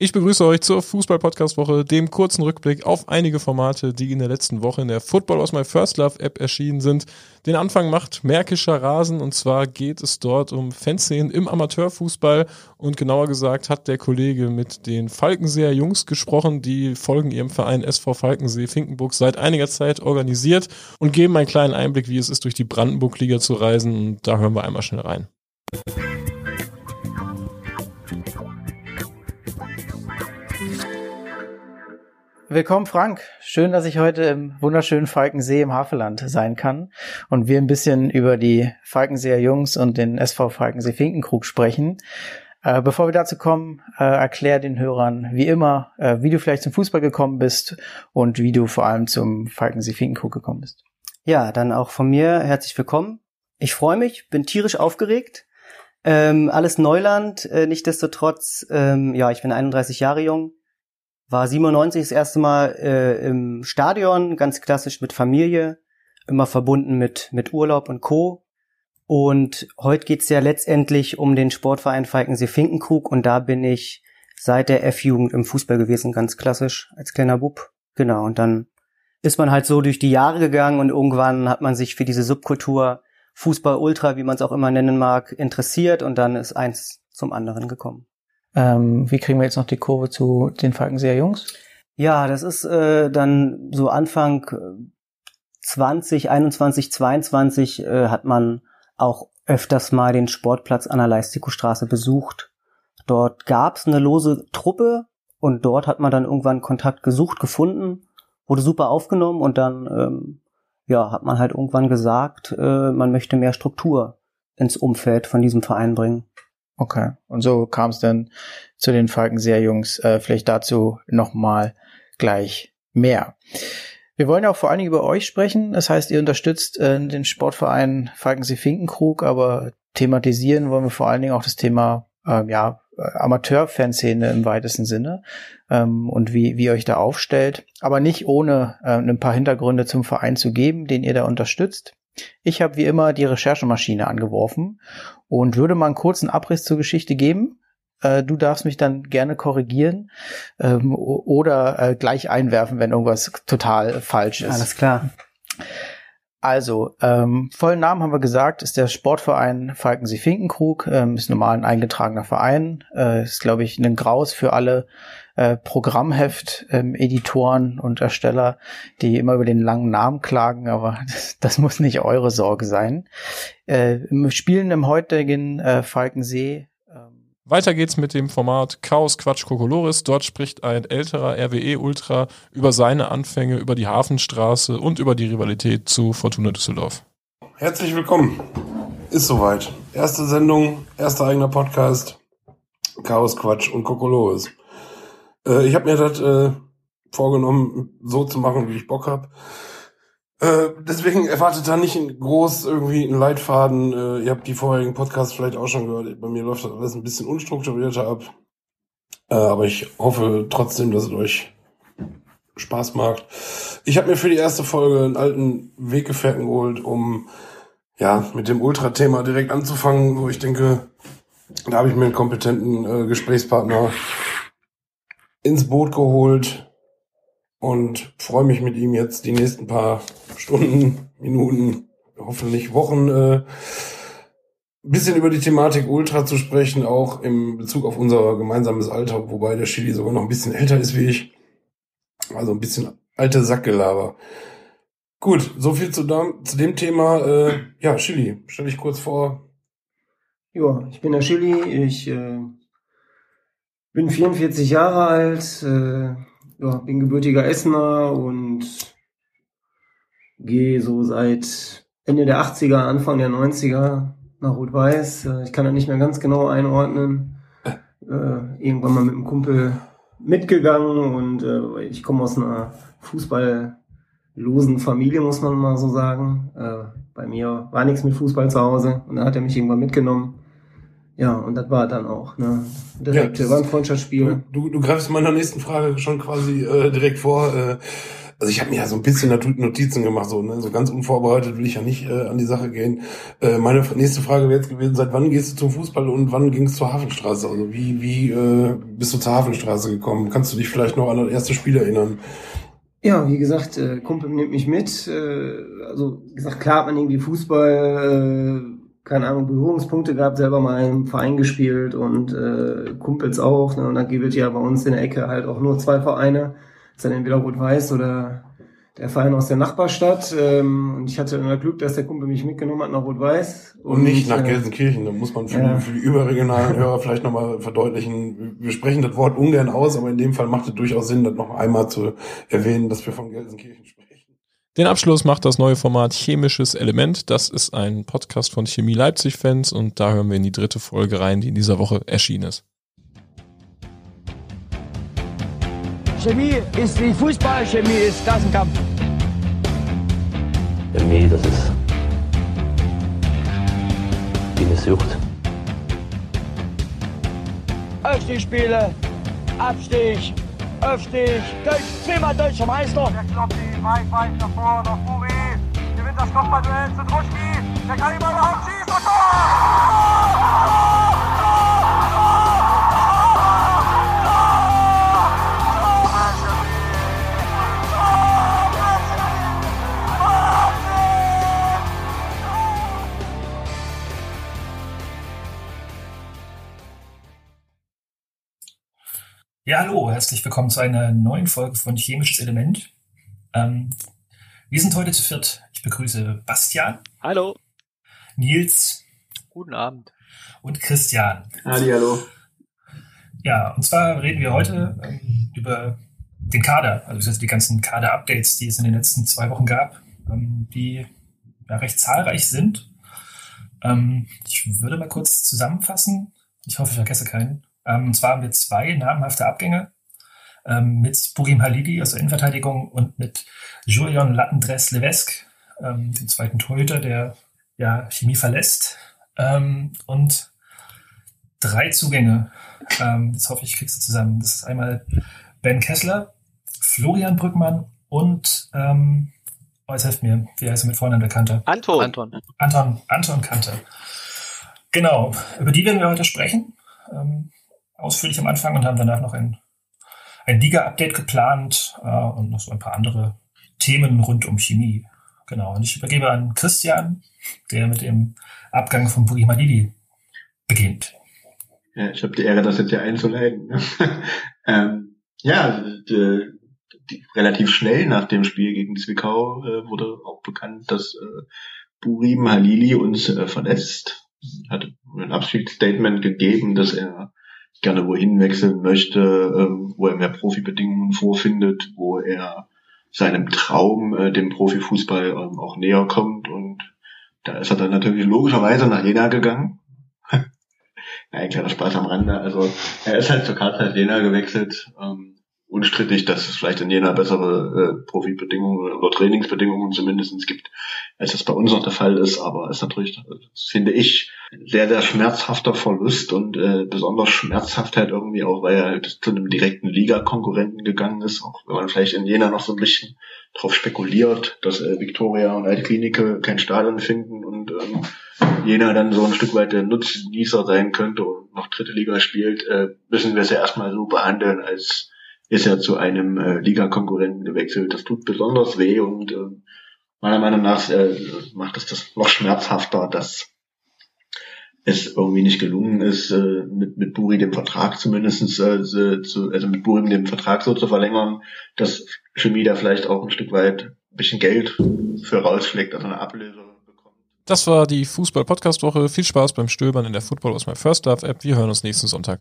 Ich begrüße euch zur Fußball-Podcast-Woche, dem kurzen Rückblick auf einige Formate, die in der letzten Woche in der Football aus My First Love App erschienen sind. Den Anfang macht Märkischer Rasen und zwar geht es dort um Fanszenen im Amateurfußball und genauer gesagt hat der Kollege mit den Falkenseer Jungs gesprochen, die folgen ihrem Verein SV Falkensee Finkenburg seit einiger Zeit organisiert und geben einen kleinen Einblick, wie es ist, durch die Brandenburg-Liga zu reisen und da hören wir einmal schnell rein. Willkommen, Frank. Schön, dass ich heute im wunderschönen Falkensee im Havelland sein kann und wir ein bisschen über die Falkenseer Jungs und den SV Falkensee Finkenkrug sprechen. Äh, bevor wir dazu kommen, äh, erklär den Hörern wie immer, äh, wie du vielleicht zum Fußball gekommen bist und wie du vor allem zum Falkensee Finkenkrug gekommen bist. Ja, dann auch von mir herzlich willkommen. Ich freue mich, bin tierisch aufgeregt. Ähm, alles Neuland, äh, nichtdestotrotz, ähm, ja, ich bin 31 Jahre jung, war 97 das erste Mal äh, im Stadion, ganz klassisch mit Familie, immer verbunden mit, mit Urlaub und Co. Und heute geht's ja letztendlich um den Sportverein Falkensee-Finkenkrug und da bin ich seit der F-Jugend im Fußball gewesen, ganz klassisch, als kleiner Bub. Genau, und dann ist man halt so durch die Jahre gegangen und irgendwann hat man sich für diese Subkultur Fußball Ultra, wie man es auch immer nennen mag, interessiert und dann ist eins zum anderen gekommen. Ähm, wie kriegen wir jetzt noch die Kurve zu den Falkenseer Jungs? Ja, das ist äh, dann so Anfang 20, 21, 22 äh, hat man auch öfters mal den Sportplatz an der Leistikostraße besucht. Dort gab's eine lose Truppe und dort hat man dann irgendwann Kontakt gesucht, gefunden, wurde super aufgenommen und dann ähm, ja, hat man halt irgendwann gesagt, äh, man möchte mehr Struktur ins Umfeld von diesem Verein bringen. Okay. Und so kam es dann zu den Falkenseer-Jungs. Äh, vielleicht dazu nochmal gleich mehr. Wir wollen ja auch vor allen Dingen über euch sprechen. Das heißt, ihr unterstützt äh, den Sportverein Falkensee-Finkenkrug, aber thematisieren wollen wir vor allen Dingen auch das Thema äh, ja, Amateur-Fanszene im weitesten Sinne ähm, und wie, wie ihr euch da aufstellt. Aber nicht ohne äh, ein paar Hintergründe zum Verein zu geben, den ihr da unterstützt. Ich habe wie immer die Recherchemaschine angeworfen und würde mal einen kurzen Abriss zur Geschichte geben. Äh, du darfst mich dann gerne korrigieren ähm, oder äh, gleich einwerfen, wenn irgendwas total falsch ist. Alles klar. Also, ähm, vollen Namen haben wir gesagt, ist der Sportverein Falkensee-Finkenkrug, ähm, ist normal ein eingetragener Verein, äh, ist, glaube ich, ein Graus für alle äh, Programmheft-Editoren ähm, und Ersteller, die immer über den langen Namen klagen, aber das, das muss nicht eure Sorge sein. Äh, Spielen im heutigen äh, Falkensee weiter geht's mit dem Format Chaos Quatsch Kokolores. Dort spricht ein älterer RWE Ultra über seine Anfänge, über die Hafenstraße und über die Rivalität zu Fortuna Düsseldorf. Herzlich willkommen. Ist soweit. Erste Sendung, erster eigener Podcast. Chaos Quatsch und Kokolores. Äh, ich habe mir das äh, vorgenommen, so zu machen, wie ich Bock hab. Äh, deswegen erwartet da nicht groß irgendwie einen Leitfaden. Äh, ihr habt die vorherigen Podcasts vielleicht auch schon gehört. Bei mir läuft das alles ein bisschen unstrukturierter ab. Äh, aber ich hoffe trotzdem, dass es euch Spaß macht. Ich habe mir für die erste Folge einen alten Weggefährten geholt, um ja mit dem Ultra-Thema direkt anzufangen, wo ich denke, da habe ich mir einen kompetenten äh, Gesprächspartner ins Boot geholt, und freue mich mit ihm jetzt die nächsten paar Stunden, Minuten, hoffentlich Wochen äh, bisschen über die Thematik Ultra zu sprechen, auch im Bezug auf unser gemeinsames Alter, wobei der Chili sogar noch ein bisschen älter ist wie ich. Also ein bisschen alte Sackgelaber. Gut, so viel zu, zu dem Thema. Äh, ja, Chili, stell dich kurz vor. Ja, ich bin der Chili, ich äh, bin 44 Jahre alt, äh, ja, bin gebürtiger Essener und gehe so seit Ende der 80er, Anfang der 90er nach Rot-Weiß. Äh, ich kann das nicht mehr ganz genau einordnen. Äh, irgendwann mal mit einem Kumpel mitgegangen und äh, ich komme aus einer fußballlosen Familie, muss man mal so sagen. Äh, bei mir war nichts mit Fußball zu Hause und dann hat er mich irgendwann mitgenommen. Ja, und das war dann auch, ne? Direkt, ja, war ein Freundschaftsspiel. Du, du, greifst meiner nächsten Frage schon quasi äh, direkt vor. Äh, Also ich habe mir ja so ein bisschen Notizen gemacht, so, ne? so ganz unvorbereitet will ich ja nicht äh, an die Sache gehen. Äh, meine nächste Frage wäre jetzt gewesen, seit wann gehst du zum Fußball und wann ging es zur Hafenstraße? Also wie, wie äh, bist du zur Hafenstraße gekommen? Kannst du dich vielleicht noch an das erste Spiel erinnern? Ja, wie gesagt, äh, Kumpel nimmt mich mit. Äh, also wie gesagt, klar hat man irgendwie Fußball, äh, keine Ahnung, Berührungspunkte gehabt, selber mal im Verein gespielt und äh, Kumpels auch. Ne? Und dann gibt es ja bei uns in der Ecke halt auch nur zwei Vereine. Ist dann entweder Rot-Weiß oder der Verein aus der Nachbarstadt. Ähm, und ich hatte immer Glück, dass der Kumpel mich mitgenommen hat nach Rot-Weiß. Und, und, nicht nach äh, Gelsenkirchen. Da muss man für, ja. die, für die überregionalen Hörer vielleicht nochmal verdeutlichen. Wir sprechen das Wort ungern aus, aber in dem Fall macht es durchaus Sinn, das noch einmal zu erwähnen, dass wir von Gelsenkirchen sprechen. Den Abschluss macht das neue Format Chemisches Element. Das ist ein Podcast von Chemie Leipzig-Fans und da hören wir in die dritte Folge rein, die in dieser Woche erschienen ist. Chemie ist wie Fußball, Chemie ist Klassenkampf. Chemie, das ist wie eine Sucht. Aufstiegsspiele, Abstieg, Aufstieg, Deutsch, zweimal deutscher Meister. Der Kloppi, weit, weit nach nach Buri. Gewinnt das Kopfballduell zu Druschki. Der kann ihn überhaupt schießen. Tor! Ja, hallo, herzlich willkommen zu einer neuen Folge von Chemisches Element. Ähm, wir sind heute zu viert. Ich begrüße Bastian. Hallo. Nils. Guten Abend. Und Christian. Halli, hallo. Ja, und zwar reden wir heute ähm, über den Kader, also die ganzen Kader-Updates, die es in den letzten zwei Wochen gab, ähm, die ja, recht zahlreich sind. Ähm, ich würde mal kurz zusammenfassen. Ich hoffe, ich vergesse keinen. Ähm, und zwar haben wir zwei namhafte Abgänge ähm, mit Burim Halidi aus der Innenverteidigung und mit Julian Lattendress-Levesque, ähm, dem zweiten Torhüter, der ja Chemie verlässt. Ähm, und drei Zugänge. Ähm, jetzt hoffe ich, kriegst du zusammen. Das ist einmal Ben Kessler, Florian Brückmann und ähm, oh, jetzt helft mir, wie heißt er mit Vornamen der Kante? Anton. Anton. Anton, Anton Kante. Genau, über die werden wir heute sprechen. Ähm, ausführlich am Anfang und haben danach noch ein, ein Liga-Update geplant äh, und noch so ein paar andere Themen rund um Chemie. Genau. Und ich übergebe an Christian, der mit dem Abgang von Buri Malidi beginnt. Ja, ich habe die Ehre, das jetzt hier einzuleiten. ähm, ja, die, die, relativ schnell nach dem Spiel gegen Zwickau äh, wurde auch bekannt, dass äh, Burim Halili uns äh, verletzt. Hat ein Abschiedsstatement gegeben, dass er gerne wohin wechseln möchte, ähm, wo er mehr Profibedingungen vorfindet, wo er seinem Traum, äh, dem Profifußball, ähm, auch näher kommt. Und da ist er dann natürlich logischerweise nach Jena gegangen. Ein kleiner Spaß am Rande. Also er ist halt zur Karlsruhe Jena gewechselt. Ähm, unstrittig, dass es vielleicht in Jena bessere äh, Profibedingungen oder Trainingsbedingungen zumindest gibt, als es bei uns noch der Fall ist. Aber es ist natürlich, das finde ich, sehr, sehr schmerzhafter Verlust und äh, besonders schmerzhaft halt irgendwie auch, weil er halt zu einem direkten Liga-Konkurrenten gegangen ist. Auch wenn man vielleicht in Jena noch so ein bisschen darauf spekuliert, dass äh, Victoria und Altklinike kein Stadion finden und ähm, Jena dann so ein Stück weit der Nutznießer sein könnte und noch dritte Liga spielt, äh, müssen wir es ja erstmal so behandeln, als ist er zu einem äh, Liga-Konkurrenten gewechselt. Das tut besonders weh und äh, meiner Meinung nach äh, macht es das noch schmerzhafter, dass es irgendwie nicht gelungen ist, äh, mit, mit Buri den Vertrag zumindestens äh, zu, also mit Buri den Vertrag so zu verlängern, dass Chemie da vielleicht auch ein Stück weit ein bisschen Geld für rausschlägt, also eine Ablöse bekommt. Das war die Fußball-Podcast-Woche. Viel Spaß beim Stöbern in der Football aus My First Love App. Wir hören uns nächsten Sonntag.